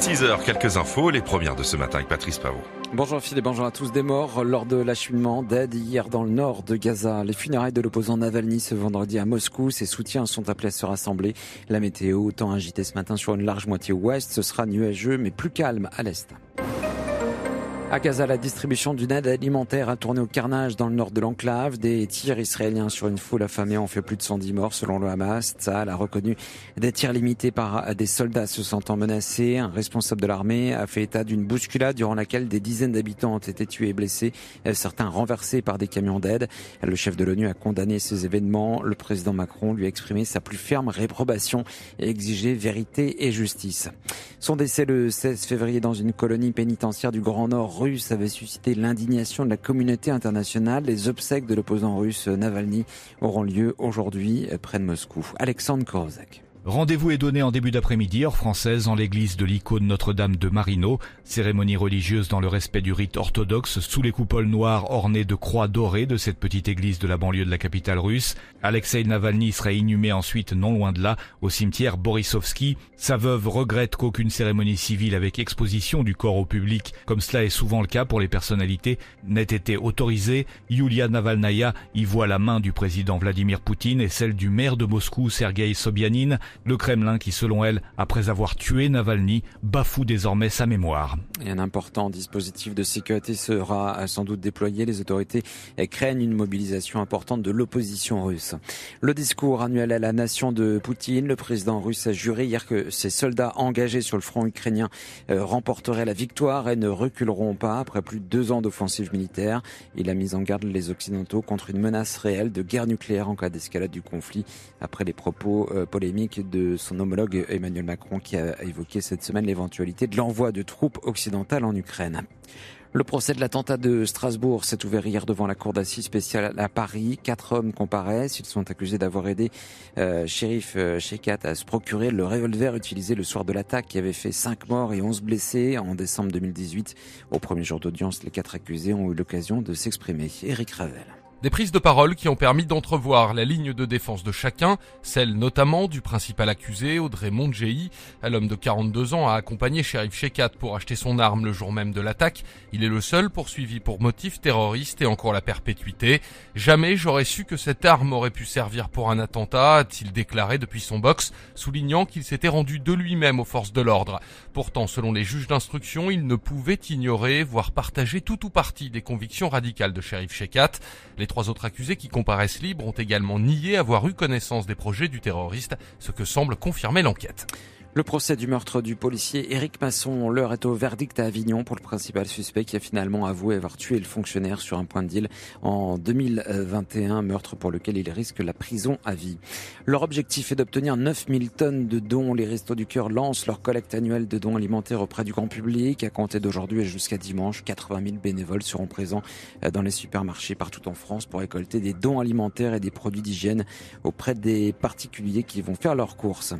6h, quelques infos, les premières de ce matin avec Patrice Pavot. Bonjour Phil et bonjour à tous. Des morts lors de l'acheminement d'aide hier dans le nord de Gaza. Les funérailles de l'opposant Navalny ce vendredi à Moscou. Ses soutiens sont appelés à se rassembler. La météo, autant agitée ce matin sur une large moitié ouest, ce sera nuageux mais plus calme à l'est. À Gaza, la distribution d'une aide alimentaire a tourné au carnage dans le nord de l'enclave. Des tirs israéliens sur une foule affamée ont fait plus de 110 morts selon le Hamas. Tzal a reconnu des tirs limités par des soldats se sentant menacés. Un responsable de l'armée a fait état d'une bousculade durant laquelle des dizaines d'habitants ont été tués et blessés, certains renversés par des camions d'aide. Le chef de l'ONU a condamné ces événements. Le président Macron lui a exprimé sa plus ferme réprobation et exigé vérité et justice. Son décès le 16 février dans une colonie pénitentiaire du Grand Nord russe avait suscité l'indignation de la communauté internationale. Les obsèques de l'opposant russe Navalny auront lieu aujourd'hui près de Moscou. Alexandre Korozak. Rendez-vous est donné en début d'après-midi, heure française, en l'église de l'icône Notre-Dame de Marino. Cérémonie religieuse dans le respect du rite orthodoxe, sous les coupoles noires ornées de croix dorées de cette petite église de la banlieue de la capitale russe. Alexei Navalny sera inhumé ensuite, non loin de là, au cimetière Borisovski. Sa veuve regrette qu'aucune cérémonie civile avec exposition du corps au public, comme cela est souvent le cas pour les personnalités, n'ait été autorisée. Yulia Navalnaya y voit la main du président Vladimir Poutine et celle du maire de Moscou, Sergei Sobyanin. Le Kremlin qui, selon elle, après avoir tué Navalny, bafoue désormais sa mémoire. Et un important dispositif de sécurité sera sans doute déployé. Les autorités craignent une mobilisation importante de l'opposition russe. Le discours annuel à la nation de Poutine, le président russe a juré hier que ses soldats engagés sur le front ukrainien euh, remporteraient la victoire et ne reculeront pas après plus de deux ans d'offensive militaire. Il a mis en garde les Occidentaux contre une menace réelle de guerre nucléaire en cas d'escalade du conflit après les propos euh, polémiques de son homologue Emmanuel Macron qui a évoqué cette semaine l'éventualité de l'envoi de troupes occidentales en Ukraine. Le procès de l'attentat de Strasbourg s'est ouvert hier devant la cour d'assises spéciale à Paris. Quatre hommes comparaissent. Ils sont accusés d'avoir aidé euh, shérif euh, Shekat à se procurer le revolver utilisé le soir de l'attaque qui avait fait cinq morts et onze blessés en décembre 2018. Au premier jour d'audience, les quatre accusés ont eu l'occasion de s'exprimer. Éric Ravel. Des prises de parole qui ont permis d'entrevoir la ligne de défense de chacun, celle notamment du principal accusé, Audrey Mondjei. L'homme de 42 ans a accompagné Sheriff Shekat pour acheter son arme le jour même de l'attaque. Il est le seul poursuivi pour motif terroriste et encore la perpétuité. Jamais j'aurais su que cette arme aurait pu servir pour un attentat, a-t-il déclaré depuis son box, soulignant qu'il s'était rendu de lui-même aux forces de l'ordre. Pourtant, selon les juges d'instruction, il ne pouvait ignorer, voire partager tout ou partie des convictions radicales de Sheriff Shekat. Trois autres accusés qui comparaissent libres ont également nié avoir eu connaissance des projets du terroriste, ce que semble confirmer l'enquête. Le procès du meurtre du policier Éric Masson, l'heure est au verdict à Avignon pour le principal suspect qui a finalement avoué avoir tué le fonctionnaire sur un point de deal en 2021, meurtre pour lequel il risque la prison à vie. Leur objectif est d'obtenir 9000 tonnes de dons. Les Restos du Cœur lancent leur collecte annuelle de dons alimentaires auprès du grand public. À compter d'aujourd'hui et jusqu'à dimanche, 80 000 bénévoles seront présents dans les supermarchés partout en France pour récolter des dons alimentaires et des produits d'hygiène auprès des particuliers qui vont faire leurs courses.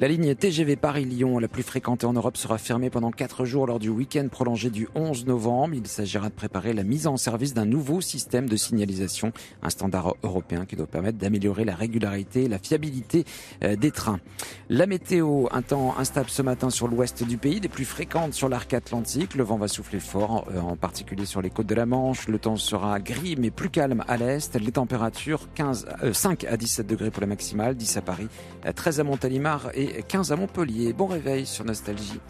La ligne TGV Paris-Lyon, la plus fréquentée en Europe, sera fermée pendant quatre jours lors du week-end prolongé du 11 novembre. Il s'agira de préparer la mise en service d'un nouveau système de signalisation, un standard européen qui doit permettre d'améliorer la régularité et la fiabilité euh, des trains. La météo, un temps instable ce matin sur l'ouest du pays, des plus fréquentes sur l'arc atlantique. Le vent va souffler fort, en particulier sur les côtes de la Manche. Le temps sera gris mais plus calme à l'est. Les températures 15, 5 à 17 degrés pour la maximale, 10 à Paris, 13 à Montélimar et 15 à Montpellier. Bon réveil sur Nostalgie.